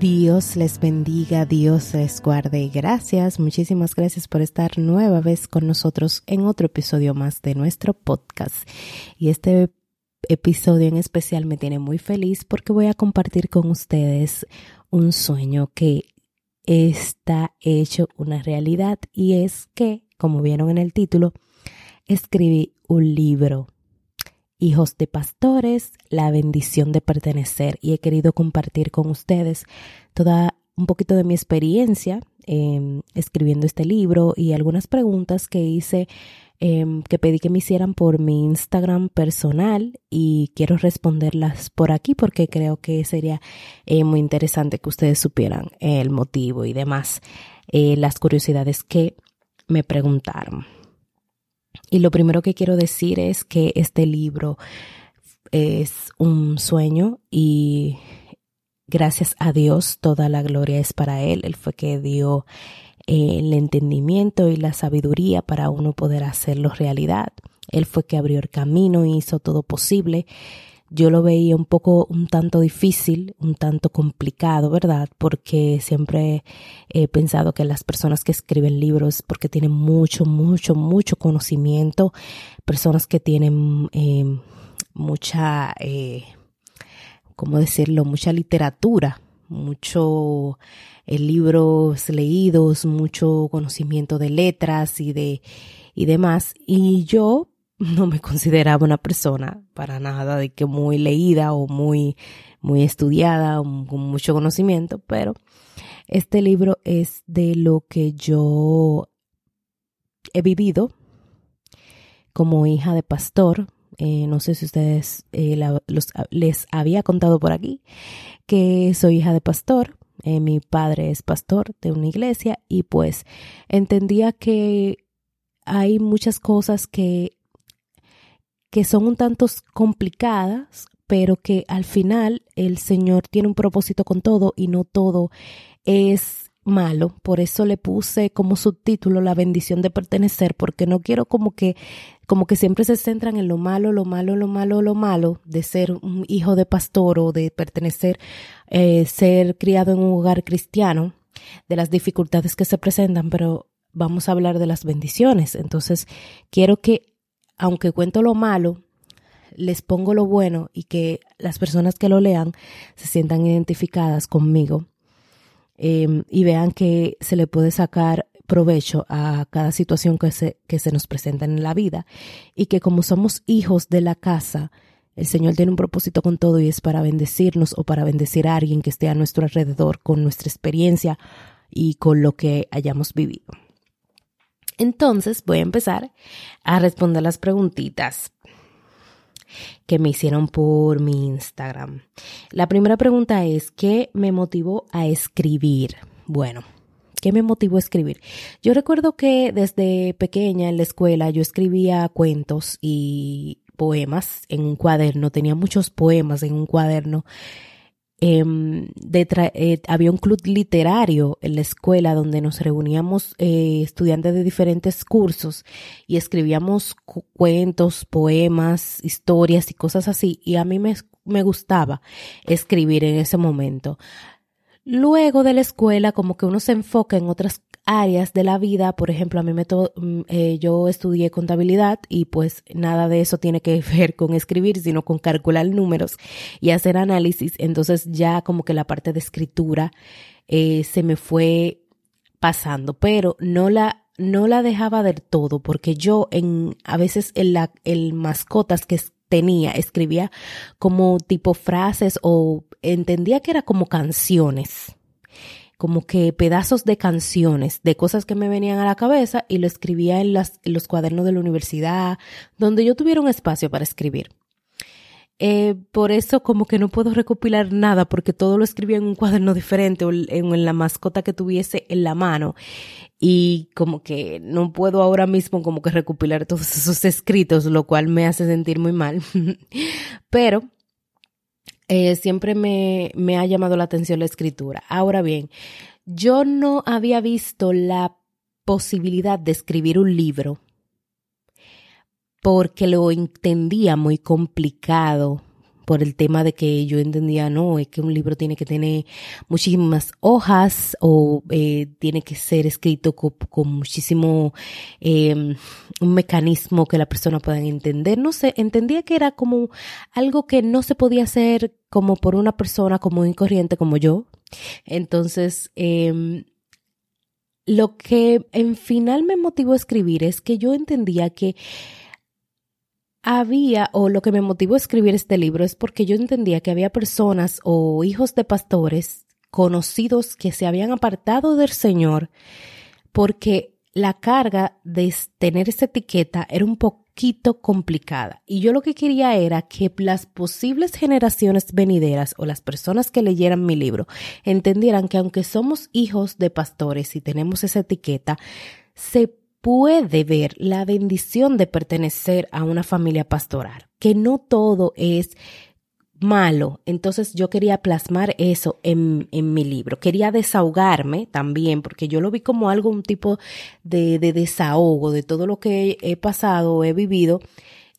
Dios les bendiga, Dios les guarde. Gracias, muchísimas gracias por estar nueva vez con nosotros en otro episodio más de nuestro podcast. Y este episodio en especial me tiene muy feliz porque voy a compartir con ustedes un sueño que está hecho una realidad y es que, como vieron en el título, escribí un libro, Hijos de Pastores, la bendición de pertenecer y he querido compartir con ustedes toda un poquito de mi experiencia em, escribiendo este libro y algunas preguntas que hice Em, que pedí que me hicieran por mi Instagram personal y quiero responderlas por aquí porque creo que sería eh, muy interesante que ustedes supieran el motivo y demás, eh, las curiosidades que me preguntaron. Y lo primero que quiero decir es que este libro es un sueño y gracias a Dios toda la gloria es para Él. Él fue que dio el entendimiento y la sabiduría para uno poder hacerlo realidad. Él fue que abrió el camino y hizo todo posible. Yo lo veía un poco, un tanto difícil, un tanto complicado, ¿verdad? Porque siempre he pensado que las personas que escriben libros, porque tienen mucho, mucho, mucho conocimiento, personas que tienen eh, mucha, eh, ¿cómo decirlo? Mucha literatura, mucho eh, libros leídos, mucho conocimiento de letras y de y demás. Y yo no me consideraba una persona para nada de que muy leída o muy, muy estudiada o con mucho conocimiento, pero este libro es de lo que yo he vivido como hija de pastor. Eh, no sé si ustedes eh, les había contado por aquí que soy hija de pastor. Eh, mi padre es pastor de una iglesia y pues entendía que hay muchas cosas que, que son un tanto complicadas, pero que al final el Señor tiene un propósito con todo y no todo es malo, por eso le puse como subtítulo la bendición de pertenecer, porque no quiero como que como que siempre se centran en lo malo, lo malo, lo malo, lo malo de ser un hijo de pastor o de pertenecer, eh, ser criado en un hogar cristiano, de las dificultades que se presentan, pero vamos a hablar de las bendiciones. Entonces, quiero que, aunque cuento lo malo, les pongo lo bueno y que las personas que lo lean se sientan identificadas conmigo Em, y vean que se le puede sacar provecho a cada situación que se, que se nos presenta en la vida y que como somos hijos de la casa, el Señor tiene un propósito con todo y es para bendecirnos o para bendecir a alguien que esté a nuestro alrededor con nuestra experiencia y con lo que hayamos vivido. Entonces voy a empezar a responder las preguntitas que me hicieron por mi Instagram. La primera pregunta es, ¿qué me motivó a escribir? Bueno, ¿qué me motivó a escribir? Yo recuerdo que desde pequeña en la escuela yo escribía cuentos y poemas en un cuaderno, tenía muchos poemas en un cuaderno Em, eh, había un club literario en la escuela donde nos reuníamos eh, estudiantes de diferentes cursos y escribíamos cuentos, poemas, historias y cosas así. Y a mí me, me gustaba escribir en ese momento. Luego de la escuela, como que uno se enfoca en otras áreas de la vida, por ejemplo, a mí me mm, eh, yo estudié contabilidad y pues nada de eso tiene que ver con escribir, sino con calcular números y hacer análisis. Entonces ya como que la parte de escritura eh, se me fue pasando, pero no la no la dejaba del todo porque yo en a veces en la el mascotas que tenía escribía como tipo frases o entendía que era como canciones como que pedazos de canciones, de cosas que me venían a la cabeza y lo escribía en, las, los cuadernos de la universidad, donde yo tuviera un espacio para escribir. Eh, por eso como que no puedo recopilar nada porque todo lo escribía en un cuaderno diferente o en, la mascota que tuviese en la mano y como que no puedo ahora mismo como que recopilar todos esos escritos, lo cual me hace sentir muy mal. Pero eh, siempre me, me ha llamado la atención la escritura. Ahora bien, yo no había visto la posibilidad de escribir un libro porque lo entendía muy complicado por el tema de que yo entendía, no, es que un libro tiene que tener muchísimas hojas o eh, tiene que ser escrito con, muchísimo, eh, un mecanismo que la persona pueda entender. No sé, entendía que era como algo que no se podía hacer como por una persona común y corriente como yo. Entonces, eh, lo que en final me motivó a escribir es que yo entendía que había, o lo que me motivó a escribir este libro es porque yo entendía que había personas o hijos de pastores conocidos que se habían apartado del Señor porque la carga de tener esa etiqueta era un poquito complicada. Y yo lo que quería era que las posibles generaciones venideras o las personas que leyeran mi libro entendieran que aunque somos hijos de pastores y tenemos esa etiqueta, se puede ver la bendición de pertenecer a una familia pastoral, que no todo es malo. Entonces yo quería plasmar eso en, en, mi libro. Quería desahogarme también, porque yo lo vi como algo, un tipo de, de desahogo de todo lo que he pasado, he vivido.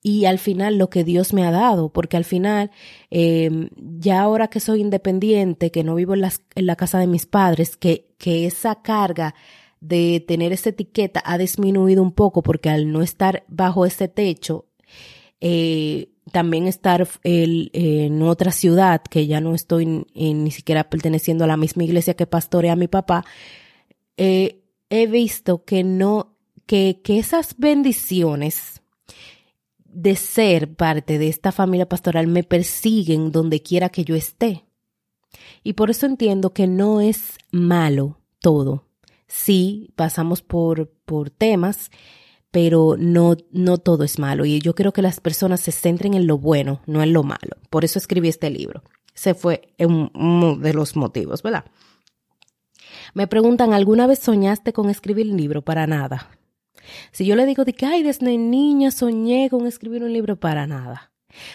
Y al final lo que Dios me ha dado, porque al final, eh, ya ahora que soy independiente, que no vivo en, las, en la casa de mis padres, que, que esa carga de tener esa etiqueta ha disminuido un poco porque al no estar bajo ese techo, eh, también estar en otra ciudad, que ya no estoy ni siquiera perteneciendo a la misma iglesia que pastorea mi papá, eh, he visto que no, que, que esas bendiciones de ser parte de esta familia pastoral me persiguen donde quiera que yo esté. Y por eso entiendo que no es malo todo sí pasamos por, por temas, pero no, no todo es malo. Y yo quiero que las personas se centren en lo bueno, no en lo malo. Por eso escribí este libro. Ese fue uno de los motivos, ¿verdad? Me preguntan, ¿alguna vez soñaste con escribir un libro? Para nada. Si yo le digo de que, ay, desde niña soñé con escribir un libro, para nada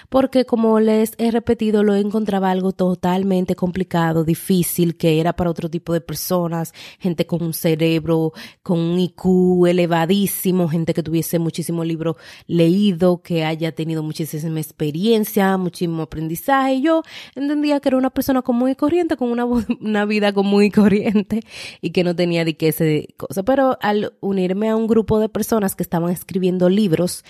porque como les he repetido, lo encontraba algo totalmente complicado, difícil, que era para otro tipo de personas, gente con un cerebro, con un IQ elevadísimo, gente que tuviese muchísimo libro leído, que haya tenido muchísima experiencia, muchísimo aprendizaje. Yo entendía que era una persona común y corriente, con una, una vida común y corriente y que no tenía de qué ese cosa. Pero al unirme a un grupo de personas que estaban escribiendo libros,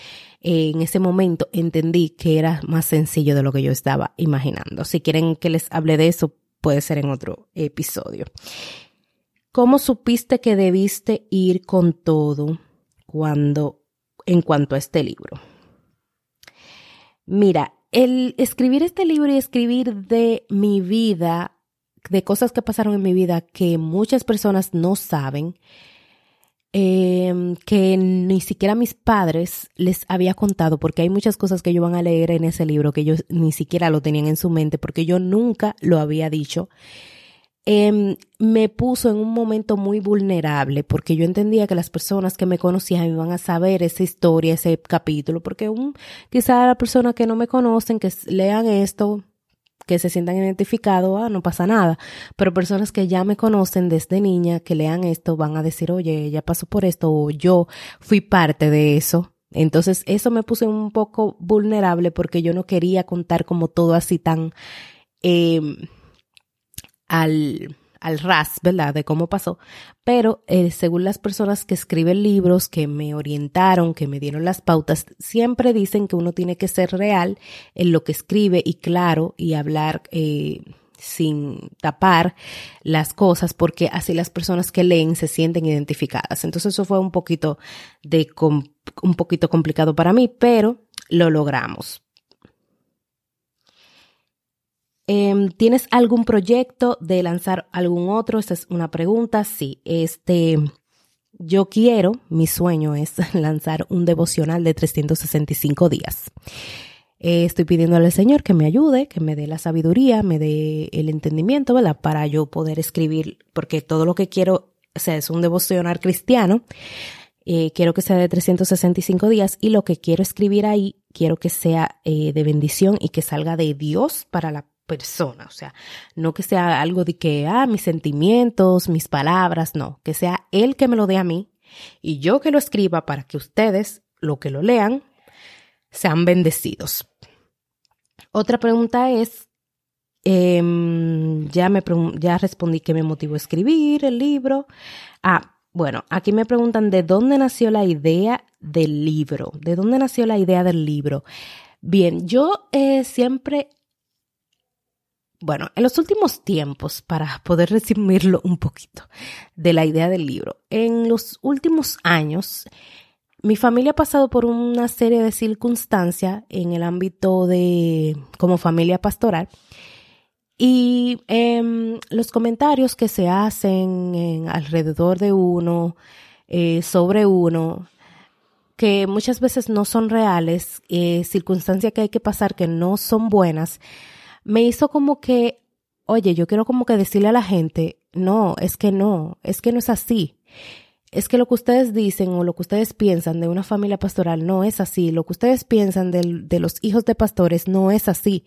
en ese momento entendí que era más sencillo de lo que yo estaba imaginando. Si quieren que les hable de eso, puede ser en otro episodio. ¿Cómo supiste que debiste ir con todo cuando, en cuanto a este libro? Mira, el escribir este libro y escribir de mi vida, de cosas que pasaron en mi vida que muchas personas no saben, eh, que ni siquiera mis padres les había contado, porque hay muchas cosas que ellos van a leer en ese libro que ellos ni siquiera lo tenían en su mente, porque yo nunca lo había dicho. Eh, me puso en un momento muy vulnerable porque yo entendía que las personas que me conocían iban a saber esa historia, ese capítulo, porque un, quizá las personas que no me conocen, que lean esto, que se sientan identificados, ah, no pasa nada. Pero personas que ya me conocen desde niña, que lean esto, van a decir, oye, ella pasó por esto o yo fui parte de eso. Entonces eso me puse un poco vulnerable porque yo no quería contar como todo así tan eh, al al ras, ¿verdad? De cómo pasó. Pero eh, según las personas que escriben libros, que me orientaron, que me dieron las pautas, siempre dicen que uno tiene que ser real en lo que escribe y claro y hablar. Eh, sin tapar las cosas porque así las personas que leen se sienten identificadas. Entonces eso fue un poquito de un poquito complicado para mí, pero lo logramos. Em, ¿Tienes algún proyecto de lanzar algún otro? Esa es una pregunta. Sí, este, yo quiero, mi sueño es lanzar un devocional de 365 días. Eh, estoy pidiéndole al Señor que me ayude, que me dé la sabiduría, me dé el entendimiento, ¿verdad? Para yo poder escribir, porque todo lo que quiero, o sea, es un devocional cristiano. Eh, quiero que sea de 365 días y lo que quiero escribir ahí, quiero que sea eh, de bendición y que salga de Dios para la persona, o sea, no que sea algo de que, ah, mis sentimientos, mis palabras, no, que sea Él que me lo dé a mí y yo que lo escriba para que ustedes, lo que lo lean, sean bendecidos. Otra pregunta es, em, ya, me ya respondí que me motivó a escribir el libro. Ah, bueno, aquí me preguntan de dónde nació la idea del libro, de dónde nació la idea del libro. Bien, yo eh, siempre bueno, en los últimos tiempos, para poder resumirlo un poquito de la idea del libro, en los últimos años, mi familia ha pasado por una serie de circunstancias en el ámbito de como familia pastoral y em, los comentarios que se hacen alrededor de uno, eh, sobre uno, que muchas veces no son reales, eh, circunstancias que hay que pasar que no son buenas, me hizo como que, oye, yo quiero como que decirle a la gente, no, es que no, es que no es así. Es que lo que ustedes dicen o lo que ustedes piensan de una familia pastoral no es así. Lo que ustedes piensan de, los hijos de pastores no es así.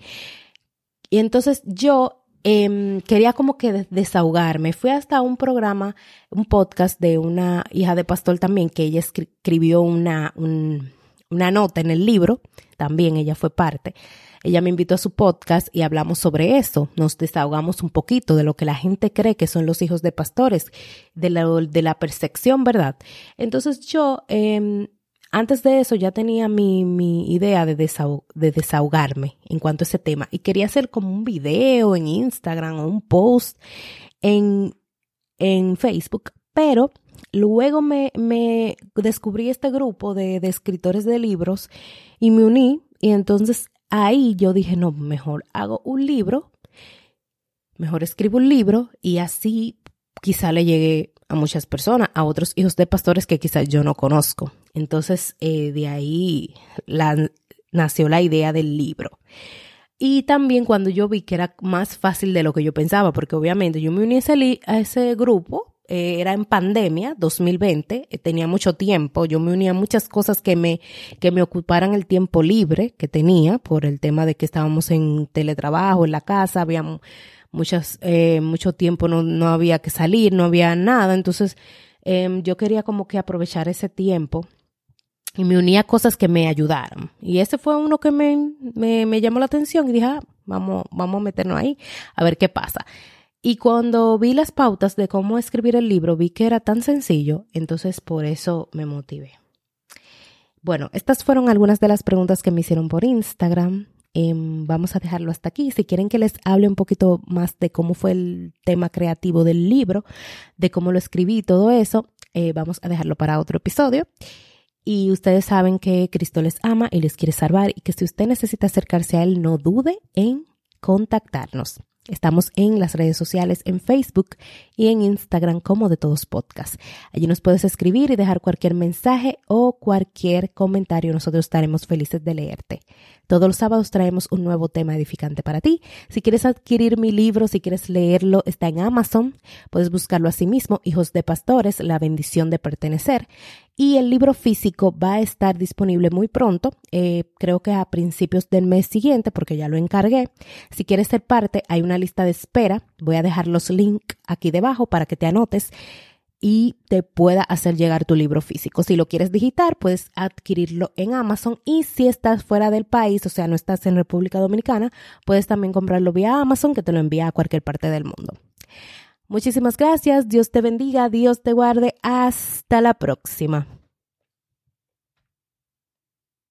Y entonces yo eh, quería como que desahogarme. Fui hasta un programa, un podcast de una hija de pastor también, que ella escribió una, un, una nota en el libro, también ella fue parte. Ella me invitó a su podcast y hablamos sobre eso. Nos desahogamos un poquito de lo que la gente cree que son los hijos de pastores, de la, de la percepción, ¿verdad? Entonces yo, eh, antes de eso ya tenía mi, mi idea de, de desahogarme en cuanto a ese tema y quería hacer como un video en Instagram o un post en, en Facebook, pero luego me, me descubrí este grupo de escritores de libros y me uní y entonces ahí yo dije, no, mejor hago un libro, mejor escribo un libro y así quizá le llegue a muchas personas, a otros hijos de pastores que quizás yo no conozco. Entonces, eh, de ahí nació la idea del libro. Y también cuando yo vi que era más fácil de lo que yo pensaba, porque obviamente yo me uní a a ese grupo eh, era en pandemia, 2020, eh, tenía mucho tiempo, yo me unía a muchas cosas que me, que me ocuparan el tiempo libre que tenía por el tema de que estábamos en teletrabajo, en la casa, había muchas, eh, mucho tiempo, no, no había que salir, no había nada, entonces em, yo quería como que aprovechar ese tiempo y me unía a cosas que me ayudaron. Y ese fue uno que me, me, me llamó la atención y dije, ah, vamos, vamos a meternos ahí a ver qué pasa. Y cuando vi las pautas de cómo escribir el libro, vi que era tan sencillo, entonces por eso me motivé. Bueno, estas fueron algunas de las preguntas que me hicieron por Instagram. Em, vamos a dejarlo hasta aquí. Si quieren que les hable un poquito más de cómo fue el tema creativo del libro, de cómo lo escribí, todo eso, eh, vamos a dejarlo para otro episodio. Y ustedes saben que Cristo les ama y les quiere salvar y que si usted necesita acercarse a Él, no dude en contactarnos. Estamos en las redes sociales, en Facebook y en Instagram como de todos podcast. Allí nos puedes escribir y dejar cualquier mensaje o cualquier comentario. Nosotros estaremos felices de leerte. Todos los sábados traemos un nuevo tema edificante para ti. Si quieres adquirir mi libro, si quieres leerlo, está en Amazon. Puedes buscarlo así mismo, Hijos de Pastores, la bendición de pertenecer. Y el libro físico va a estar disponible muy pronto, eh, creo que a principios del mes siguiente, porque ya lo encargué. Si quieres ser parte, hay una lista de espera. Voy a dejar los links aquí debajo para que te anotes y te pueda hacer llegar tu libro físico. Si lo quieres digitar, puedes adquirirlo en Amazon y si estás fuera del país, o sea, no estás en República Dominicana, puedes también comprarlo vía Amazon que te lo envía a cualquier parte del mundo. Muchísimas gracias, Dios te bendiga, Dios te guarde, hasta la próxima.